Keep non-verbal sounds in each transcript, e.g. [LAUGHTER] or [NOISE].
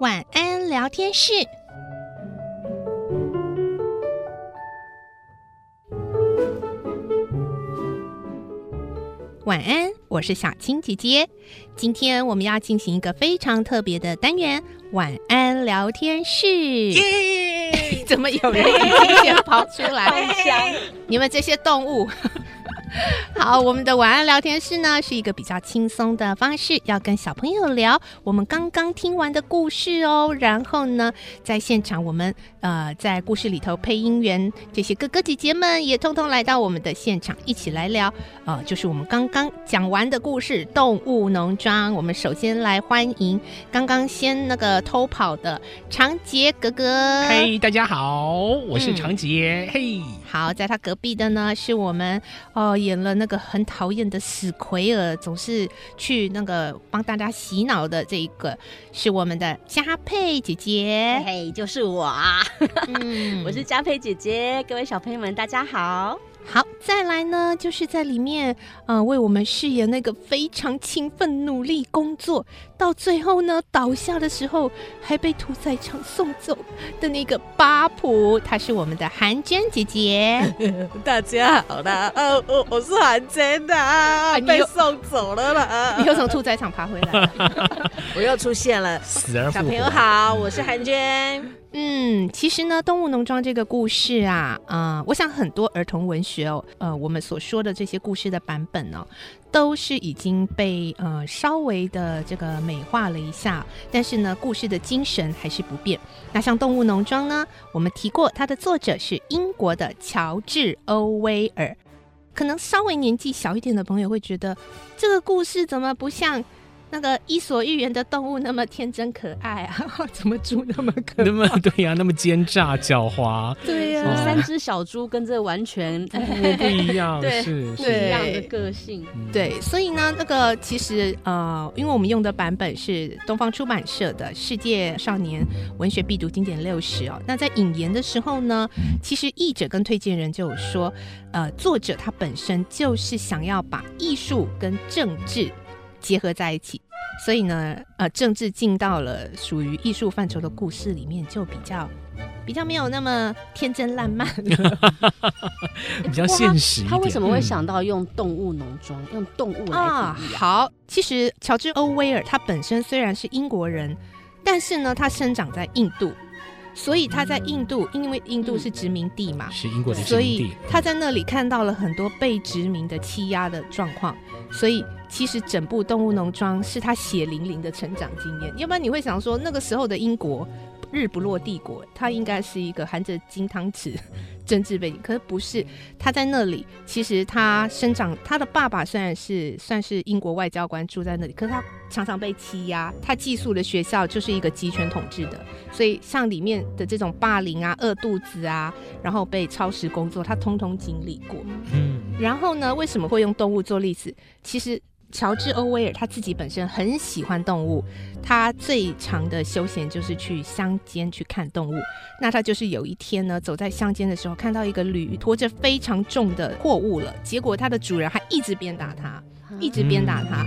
晚安聊天室。晚安，我是小青姐姐。今天我们要进行一个非常特别的单元——晚安聊天室。[LAUGHS] 怎么有人先跑出来？你们这些动物。[LAUGHS] 好，我们的晚安聊天室呢，是一个比较轻松的方式，要跟小朋友聊我们刚刚听完的故事哦。然后呢，在现场我们呃在故事里头配音员这些哥哥姐姐们也通通来到我们的现场，一起来聊。呃，就是我们刚刚讲完的故事《动物农庄》。我们首先来欢迎刚刚先那个偷跑的长杰哥哥。嘿，大家好，我是长洁。嗯、嘿，好，在他隔壁的呢是我们哦。呃演了那个很讨厌的史奎尔，总是去那个帮大家洗脑的这一个，是我们的佳佩姐姐。嘿，就是我啊！嗯、[LAUGHS] 我是佳佩姐姐，各位小朋友们，大家好。好，再来呢，就是在里面，呃，为我们饰演那个非常勤奋努力工作，到最后呢倒下的时候还被屠宰场送走的那个巴普，她是我们的韩娟姐姐。[LAUGHS] 大家好啦，呃，我我是韩娟的，啊、被送走了啦。[LAUGHS] 你又从屠宰场爬回来，[LAUGHS] 我又出现了。死而复活。小朋友好，我是韩娟。嗯，其实呢，《动物农庄》这个故事啊，呃，我想很多儿童文学哦，呃，我们所说的这些故事的版本呢，都是已经被呃稍微的这个美化了一下，但是呢，故事的精神还是不变。那像《动物农庄》呢，我们提过，它的作者是英国的乔治·欧威尔。可能稍微年纪小一点的朋友会觉得，这个故事怎么不像？那个伊索寓言的动物那么天真可爱啊，[LAUGHS] 怎么猪那么可？那么对呀、啊，那么奸诈狡猾。对呀、啊，三只小猪跟这完全不一样，[LAUGHS] 对是不一样的个性。对，所以呢，那个其实呃，因为我们用的版本是东方出版社的《世界少年文学必读经典六十》哦。那在引言的时候呢，其实译者跟推荐人就有说，呃，作者他本身就是想要把艺术跟政治。结合在一起，所以呢，呃，政治进到了属于艺术范畴的故事里面，就比较比较没有那么天真烂漫，[LAUGHS] 比较现实一点。他为什么会想到用动物农庄，嗯、用动物来啊？好，其实乔治·欧威尔他本身虽然是英国人，但是呢，他生长在印度，所以他在印度，因为印度是殖民地嘛，是英国的殖民地，所以他在那里看到了很多被殖民的欺压的状况，所以。其实整部《动物农庄》是他血淋淋的成长经验，要不然你会想说那个时候的英国日不落帝国，他应该是一个含着金汤匙政治背景，可是不是。他在那里，其实他生长，他的爸爸虽然是算是英国外交官住在那里，可是他常常被欺压。他寄宿的学校就是一个集权统治的，所以像里面的这种霸凌啊、饿肚子啊，然后被超时工作，他通通经历过。嗯，然后呢，为什么会用动物做例子？其实。乔治·欧威尔他自己本身很喜欢动物，他最长的休闲就是去乡间去看动物。那他就是有一天呢，走在乡间的时候，看到一个驴驮着非常重的货物了，结果他的主人还一直鞭打他，一直鞭打他，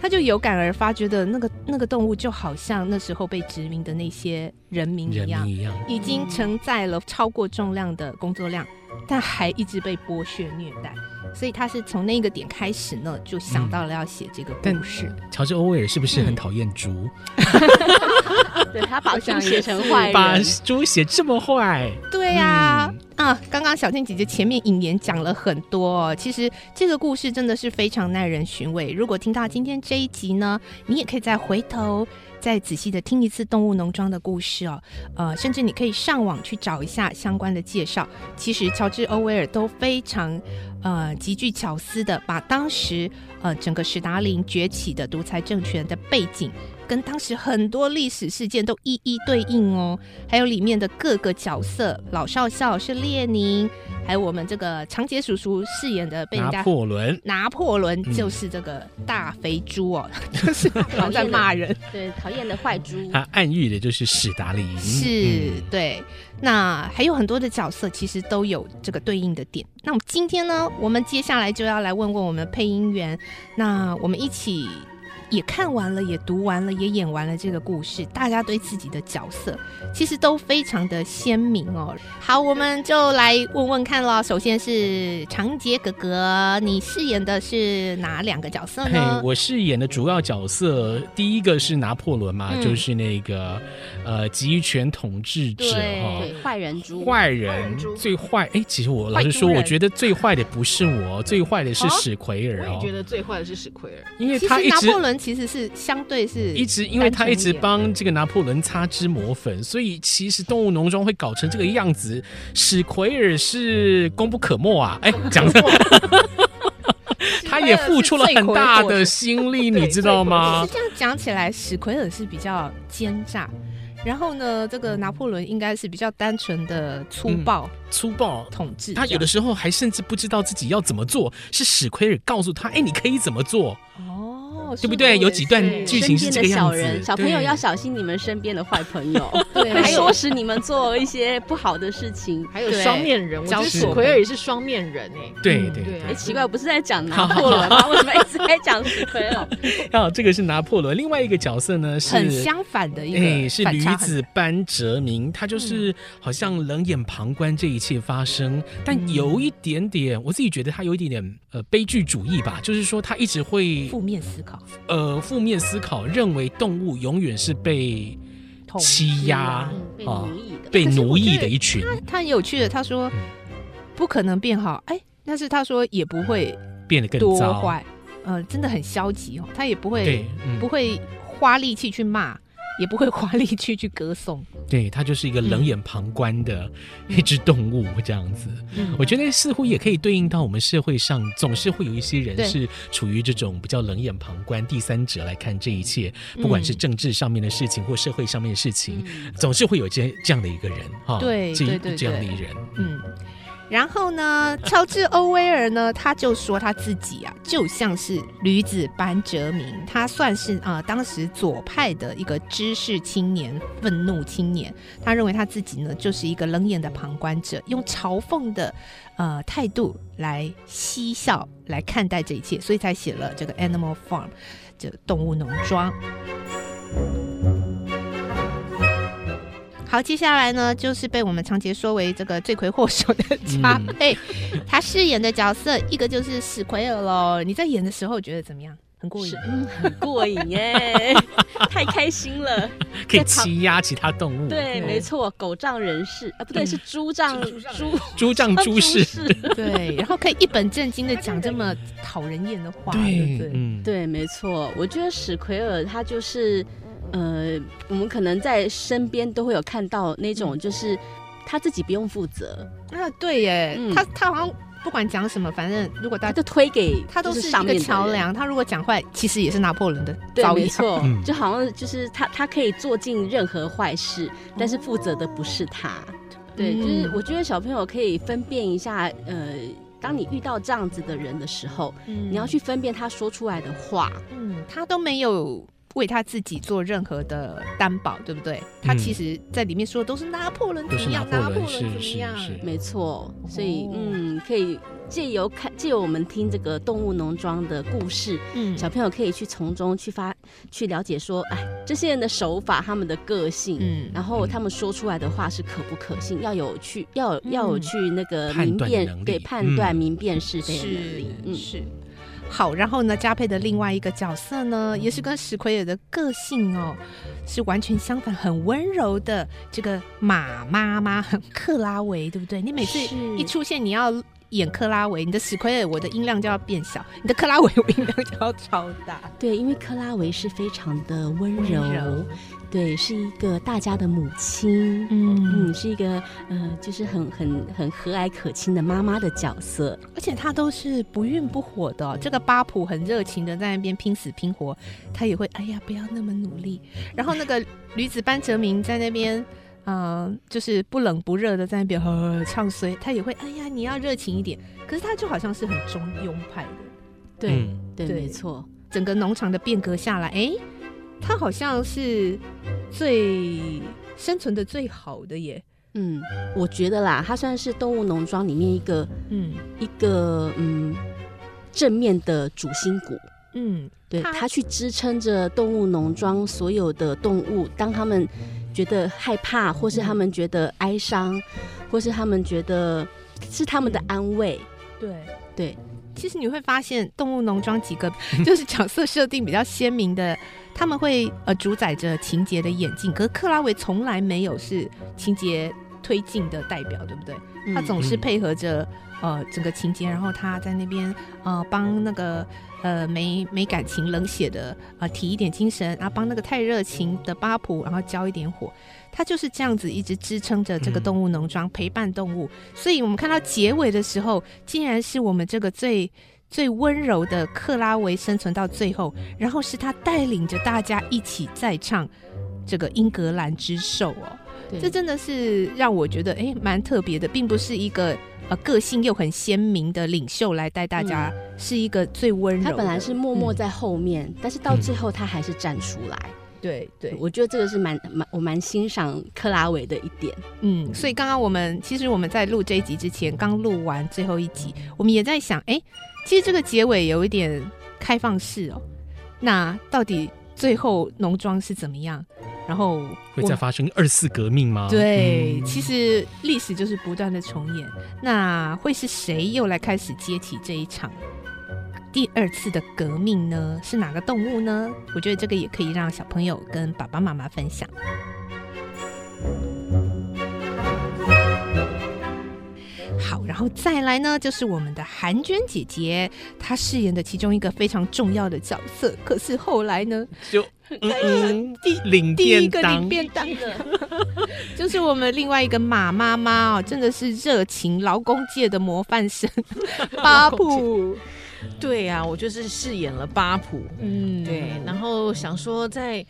他就有感而发，觉得那个那个动物就好像那时候被殖民的那些人民一样，一样。已经承载了超过重量的工作量，但还一直被剥削虐待。所以他是从那个点开始呢，就想到了要写这个故事。乔治·欧威尔是不是很讨厌猪？嗯、[LAUGHS] 对，他把猪写成坏人，[LAUGHS] 把猪写这么坏。对呀、啊，嗯、啊，刚刚小静姐姐前面引言讲了很多，其实这个故事真的是非常耐人寻味。如果听到今天这一集呢，你也可以再回头。再仔细的听一次《动物农庄》的故事哦，呃，甚至你可以上网去找一下相关的介绍。其实乔治·欧威尔都非常呃极具巧思的把当时呃整个史达林崛起的独裁政权的背景跟当时很多历史事件都一一对应哦。还有里面的各个角色，老少校是列宁，还有我们这个长杰叔叔饰演的被人家拿破仑，拿破仑就是这个大肥猪哦，[LAUGHS] 就是老在骂人，对，讨厌的坏猪。他暗喻的就是史达林，是，对。那还有很多的角色，其实都有这个对应的点。那我们今天呢，我们接下来就要来问问我们的配音员，那我们一起。也看完了，也读完了，也演完了这个故事。大家对自己的角色其实都非常的鲜明哦。好，我们就来问问看了。首先是长杰哥哥，你饰演的是哪两个角色呢？我饰演的主要角色，第一个是拿破仑嘛，嗯、就是那个呃集权统治者哈，坏人猪，坏人最坏。哎，其实我老实说，我觉得最坏的不是我，最坏的是史奎尔哦。我也觉得最坏的是史奎尔，因为他一直。其实是相对是一直，因为他一直帮这个拿破仑擦脂抹粉，所以其实动物农庄会搞成这个样子。史奎尔是功不可没啊！哎，讲的，他也付出了很大的心力，[LAUGHS] 你知道吗？这样讲起来，史奎尔是比较奸诈。然后呢，这个拿破仑应该是比较单纯的粗暴、嗯、粗暴统治。他有的时候还甚至不知道自己要怎么做，是史奎尔告诉他：“哎，你可以怎么做？”哦。对不对？有几段剧情是这个样子。小人，小朋友要小心你们身边的坏朋友，[LAUGHS] 对，还有使你们做一些不好的事情。还有双面人，我觉得史奎尔也是双面人哎。对对对。哎，奇怪，不是在讲拿破仑吗？[LAUGHS] 为什么一直在讲史奎尔？好，这个是拿破仑。另外一个角色呢，是很相反的一个，哎，是驴子班哲明，他就是好像冷眼旁观这一切发生，但有一点点，我自己觉得他有一点点呃悲剧主义吧，就是说他一直会负面思考，呃。负面思考，认为动物永远是被欺压啊，被奴役的一群。他他很有趣的，他说不可能变好，哎，但是他说也不会变得更糟，坏，呃，真的很消极哦，他也不会不会花力气去骂。也不会花力气去歌颂，对，它就是一个冷眼旁观的一只动物这样子。嗯、我觉得似乎也可以对应到我们社会上，总是会有一些人是处于这种比较冷眼旁观、第三者来看这一切，不管是政治上面的事情或社会上面的事情，嗯、总是会有这这样的一个人哈，对，对，对，对，这样的一人，嗯。然后呢，乔治·欧威尔呢，他就说他自己啊，就像是驴子班哲明，他算是啊、当时左派的一个知识青年、愤怒青年。他认为他自己呢，就是一个冷眼的旁观者，用嘲讽的呃态度来嬉笑来看待这一切，所以才写了这个《Animal Farm》这动物农庄。好，接下来呢，就是被我们常杰说为这个罪魁祸首的加倍，嗯、他饰演的角色一个就是史奎尔喽。你在演的时候觉得怎么样？很过瘾，嗯，很过瘾耶，[LAUGHS] 太开心了，[LAUGHS] 可以欺压其他动物。对，没错，狗仗人势啊，不对，是猪仗猪猪仗 [LAUGHS] 猪势。对，然后可以一本正经的讲这么讨人厌的话，对对？嗯，对，没错，我觉得史奎尔他就是。呃，我们可能在身边都会有看到那种，就是他自己不用负责啊。对耶，嗯、他他好像不管讲什么，反正如果大家就推给他都是一个桥梁。他如果讲坏，其实也是拿破仑的遭遇。对，没错，嗯、就好像就是他他可以做尽任何坏事，但是负责的不是他。哦、对，就是我觉得小朋友可以分辨一下，呃，当你遇到这样子的人的时候，嗯、你要去分辨他说出来的话，嗯，他都没有。为他自己做任何的担保，对不对？他其实在里面说的都是拿破仑怎么样，拿破仑怎么样，没错。所以，嗯，可以借由看，借由我们听这个动物农庄的故事，嗯，小朋友可以去从中去发，去了解说，哎，这些人的手法，他们的个性，嗯，然后他们说出来的话是可不可信，要有去，要有要有去那个明辨，对，判断明辨是非的能力，嗯，是。好，然后呢，加配的另外一个角色呢，也是跟史奎尔的个性哦，是完全相反，很温柔的这个马妈妈，很克拉维，对不对？你每次一出现，你要演克拉维，你的史奎尔我的音量就要变小，你的克拉维我音量就要超大。[LAUGHS] 对，因为克拉维是非常的温柔，温柔对，是一个大家的母亲，嗯嗯，是一个呃，就是很很很和蔼可亲的妈妈的角色，而且她都是不孕不火的、哦。这个巴普很热情的在那边拼死拼活，他也会哎呀不要那么努力。然后那个女子班哲明在那边。嗯、呃，就是不冷不热的在那边呵呵唱衰，他也会哎呀，你要热情一点。可是他就好像是很中庸派的，对、嗯、对，对，没错。整个农场的变革下来，哎，他好像是最生存的最好的耶。嗯，我觉得啦，他算是动物农庄里面一个嗯一个嗯正面的主心骨。嗯，对他，去支撑着动物农庄所有的动物，当他们。觉得害怕，或是他们觉得哀伤，嗯、或是他们觉得是他们的安慰。对对，其实你会发现，动物农庄几个 [LAUGHS] 就是角色设定比较鲜明的，他们会呃主宰着情节的演进。可是克拉维从来没有是情节推进的代表，对不对？他总是配合着呃整个情节，然后他在那边呃帮那个。呃，没没感情、冷血的，呃，提一点精神，然后帮那个太热情的巴普，然后浇一点火，他就是这样子一直支撑着这个动物农庄，嗯、陪伴动物。所以我们看到结尾的时候，竟然是我们这个最最温柔的克拉维生存到最后，然后是他带领着大家一起再唱这个英格兰之兽哦，这真的是让我觉得哎蛮特别的，并不是一个。呃，个性又很鲜明的领袖来带大家，是一个最温柔的。他本来是默默在后面，嗯、但是到最后他还是站出来。对对，我觉得这个是蛮蛮我蛮欣赏克拉维的一点。嗯，所以刚刚我们其实我们在录这一集之前，刚录完最后一集，我们也在想，哎，其实这个结尾有一点开放式哦。那到底最后浓妆是怎么样？然后会再发生二次革命吗？对，嗯、其实历史就是不断的重演。那会是谁又来开始接起这一场第二次的革命呢？是哪个动物呢？我觉得这个也可以让小朋友跟爸爸妈妈分享。好，然后再来呢，就是我们的韩娟姐姐，她饰演的其中一个非常重要的角色。可是后来呢，[LAUGHS] 就。[LAUGHS] 嗯嗯，第领第一个领便当的，[LAUGHS] 就是我们另外一个马妈妈哦，真的是热情劳工界的模范生，巴普。对呀、啊，我就是饰演了巴普。嗯，对，然后想说在。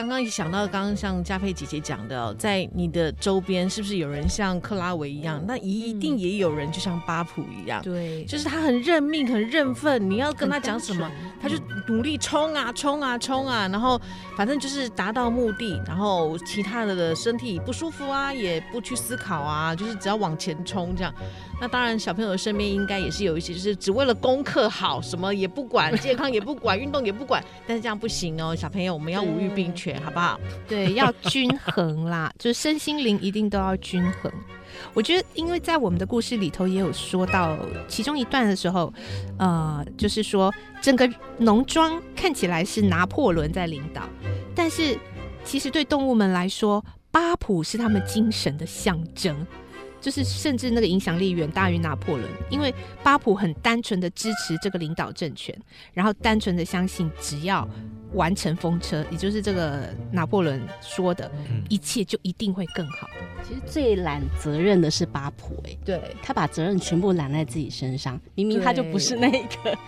刚刚一想到，刚刚像佳佩姐姐讲的，在你的周边是不是有人像克拉维一样？那一定也有人就像巴普一样，对，就是他很认命、很认份。你要跟他讲什么，他就努力冲啊、冲啊、冲啊，然后反正就是达到目的。然后其他的的身体不舒服啊，也不去思考啊，就是只要往前冲这样。那当然，小朋友身边应该也是有一些，就是只为了功课好，什么也不管，健康也不管，运动也不管。但是这样不行哦，小朋友，我们要五育并全，好不好？对，要均衡啦，就是身心灵一定都要均衡。我觉得，因为在我们的故事里头也有说到其中一段的时候，呃，就是说整个农庄看起来是拿破仑在领导，但是其实对动物们来说，巴普是他们精神的象征。就是甚至那个影响力远大于拿破仑，因为巴普很单纯的支持这个领导政权，然后单纯的相信只要完成风车，也就是这个拿破仑说的，一切就一定会更好。其实最揽责任的是巴普，哎，对，他把责任全部揽在自己身上，明明他就不是那个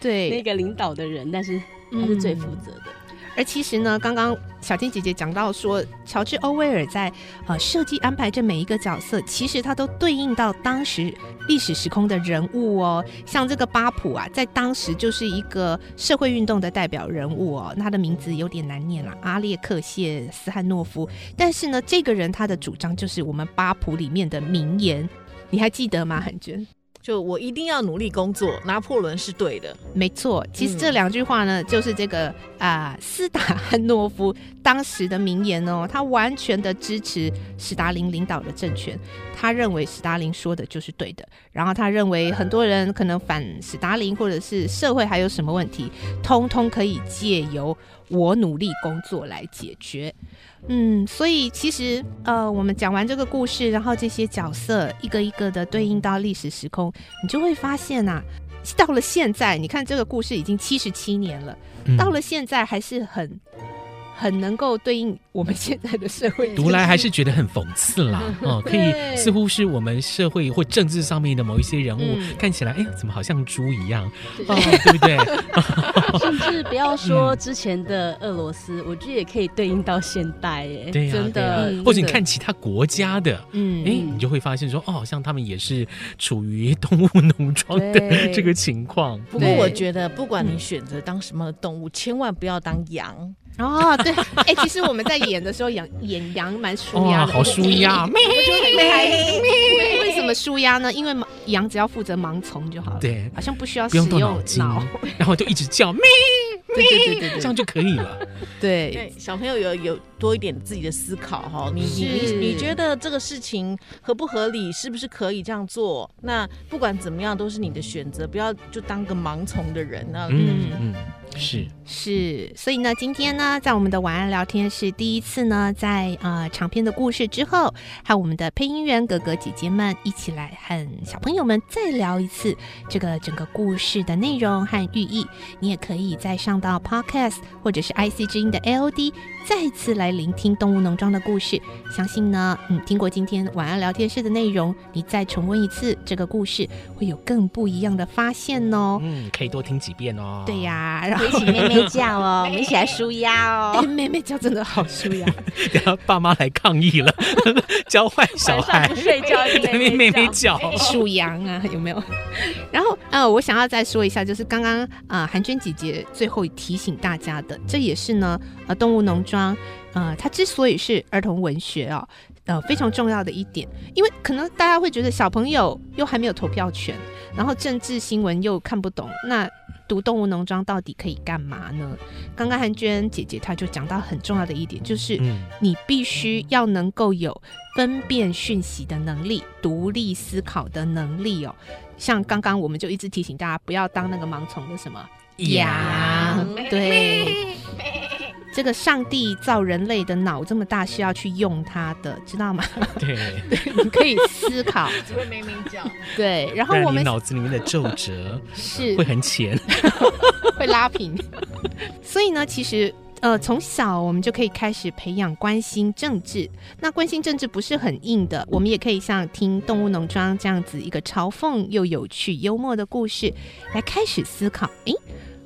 对 [LAUGHS] 那个领导的人，但是他是最负责的。嗯而其实呢，刚刚小金姐姐讲到说，乔治·欧威尔在呃设计安排这每一个角色，其实他都对应到当时历史时空的人物哦。像这个巴普啊，在当时就是一个社会运动的代表人物哦。他的名字有点难念了，阿列克谢·斯汉诺夫。但是呢，这个人他的主张就是我们巴普里面的名言，你还记得吗？韩娟？就我一定要努力工作，拿破仑是对的，没错。其实这两句话呢，嗯、就是这个啊、呃，[LAUGHS] 斯达汉诺夫当时的名言哦。他完全的支持史达林领导的政权，他认为史达林说的就是对的。然后他认为很多人可能反史达林，或者是社会还有什么问题，通通可以借由我努力工作来解决。嗯，所以其实呃，我们讲完这个故事，然后这些角色一个一个的对应到历史时空，你就会发现呐、啊，到了现在，你看这个故事已经七十七年了，嗯、到了现在还是很。很能够对应我们现在的社会，读来还是觉得很讽刺啦。哦，可以似乎是我们社会或政治上面的某一些人物，嗯、看起来，哎，怎么好像猪一样？对，哦、对不对？[LAUGHS] 甚至不要说之前的俄罗斯，嗯、我觉得也可以对应到现代，哎，对呀、啊，真的。啊嗯、或者你看其他国家的，嗯，哎，你就会发现说，哦，好像他们也是处于动物农庄的这个情况。不过我觉得，不管你选择当什么动物，千万不要当羊。哦，对，[LAUGHS] 哎、欸，其实我们在演的时候，演 [LAUGHS] 演羊蛮舒压的，好舒压，咩咩，为什么舒压呢？因为羊只要负责盲从就好了，对，好像不需要使用脑筋，[LAUGHS] 然后就一直叫咩。对对对对，这样就可以了。对，小朋友有有多一点自己的思考哈。你你你觉得这个事情合不合理？是不是可以这样做？那不管怎么样，都是你的选择，不要就当个盲从的人那嗯嗯，是是。所以呢，今天呢，在我们的晚安聊天室第一次呢，在呃长篇的故事之后，和我们的配音员哥哥姐姐们一起来和小朋友们再聊一次这个整个故事的内容和寓意。你也可以再上到。Podcast 或者是 IC 之音的 AOD，再次来聆听动物农庄的故事。相信呢，嗯，听过今天晚安聊天室的内容，你再重温一次这个故事，会有更不一样的发现哦。嗯，可以多听几遍哦。对呀，然后一起妹妹叫哦，[LAUGHS] 我们一起来舒压哦。妹妹叫真的好舒压。[LAUGHS] 然后爸妈来抗议了，[LAUGHS] 教坏小孩不睡觉，妹妹妹妹叫，数羊啊，有没有？然后呃，我想要再说一下，就是刚刚啊，韩娟姐姐最后。提醒大家的，这也是呢，呃，动物农庄，呃，它之所以是儿童文学哦，呃，非常重要的一点，因为可能大家会觉得小朋友又还没有投票权，然后政治新闻又看不懂，那读动物农庄到底可以干嘛呢？刚刚韩娟姐姐她就讲到很重要的一点，就是你必须要能够有分辨讯息的能力，独立思考的能力哦。像刚刚我们就一直提醒大家，不要当那个盲从的什么。羊，对，[LAUGHS] 这个上帝造人类的脑这么大，是要去用它的，知道吗？[LAUGHS] 对，对，你可以思考，[LAUGHS] 只会咩咩叫。对，然后我们脑子里面的皱褶是 [LAUGHS] 会很浅，会拉平。所以呢，其实呃，从小我们就可以开始培养关心政治。那关心政治不是很硬的，我们也可以像听《动物农庄》这样子一个嘲讽又有趣、幽默的故事来开始思考。诶。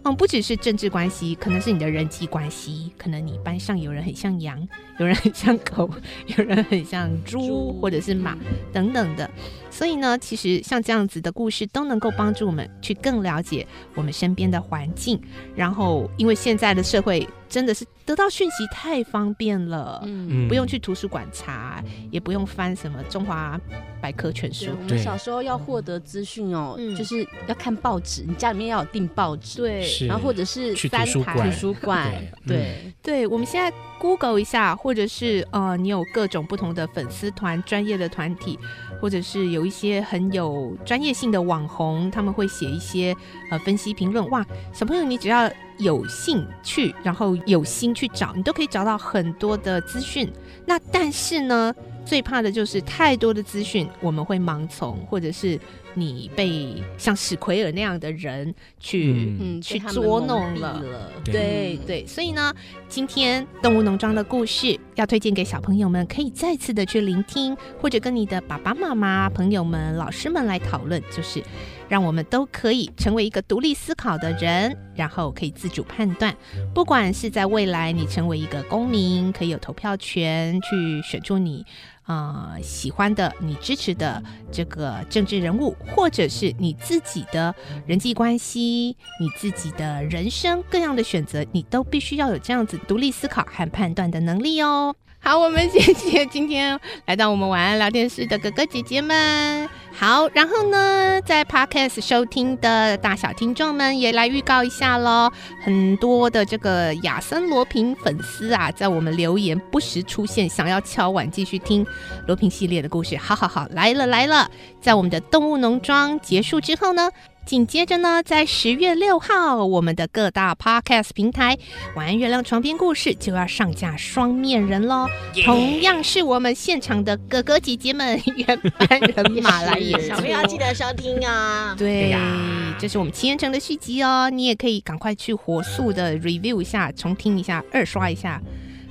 嗯，不只是政治关系，可能是你的人际关系，可能你班上有人很像羊，有人很像狗，[LAUGHS] 有人很像猪，或者是马等等的。所以呢，其实像这样子的故事都能够帮助我们去更了解我们身边的环境。然后，因为现在的社会真的是得到讯息太方便了，嗯，不用去图书馆查，也不用翻什么中华。百科全书。我们小时候要获得资讯哦，就是要看报纸，你家里面要有订报纸，对，然后或者是翻台图书馆，对，对。我们现在 Google 一下，或者是呃，你有各种不同的粉丝团、专业的团体，或者是有一些很有专业性的网红，他们会写一些呃分析评论。哇，小朋友，你只要有兴趣，然后有心去找，你都可以找到很多的资讯。那但是呢，最怕的就是太多的资讯，我们会盲从，或者是你被像史奎尔那样的人去、嗯、去捉弄了。了对对，对，所以呢，今天动物农庄的故事要推荐给小朋友们，可以再次的去聆听，或者跟你的爸爸妈妈、朋友们、老师们来讨论，就是让我们都可以成为一个独立思考的人，然后可以自主判断。不管是在未来你成为一个公民，可以有投票权，去选出你。啊、喜欢的、你支持的这个政治人物，或者是你自己的人际关系、你自己的人生各样的选择，你都必须要有这样子独立思考和判断的能力哦。好，我们谢谢今天来到我们晚安聊天室的哥哥姐姐们。好，然后呢，在 Podcast 收听的大小听众们也来预告一下喽。很多的这个亚森罗平粉丝啊，在我们留言不时出现，想要敲碗继续听罗平系列的故事。好好好，来了来了，在我们的动物农庄结束之后呢，紧接着呢，在十月六号，我们的各大 podcast 平台《晚安月亮床边故事》就要上架双面人喽。Yeah! 同样是我们现场的哥哥姐姐们原班人马来演，[LAUGHS] 小朋友要记得收听啊！对呀，这是我们七言城的续集哦，你也可以赶快去火速的 review 一下，重听一下，二刷一下。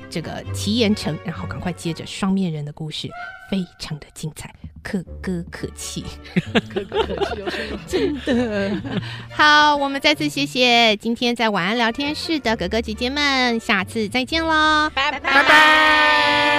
这个齐岩城，然后赶快接着双面人的故事，非常的精彩，可歌可泣，可歌可泣，[LAUGHS] 真的。好，我们再次谢谢今天在晚安聊天室的哥哥姐姐们，下次再见喽，拜拜拜拜。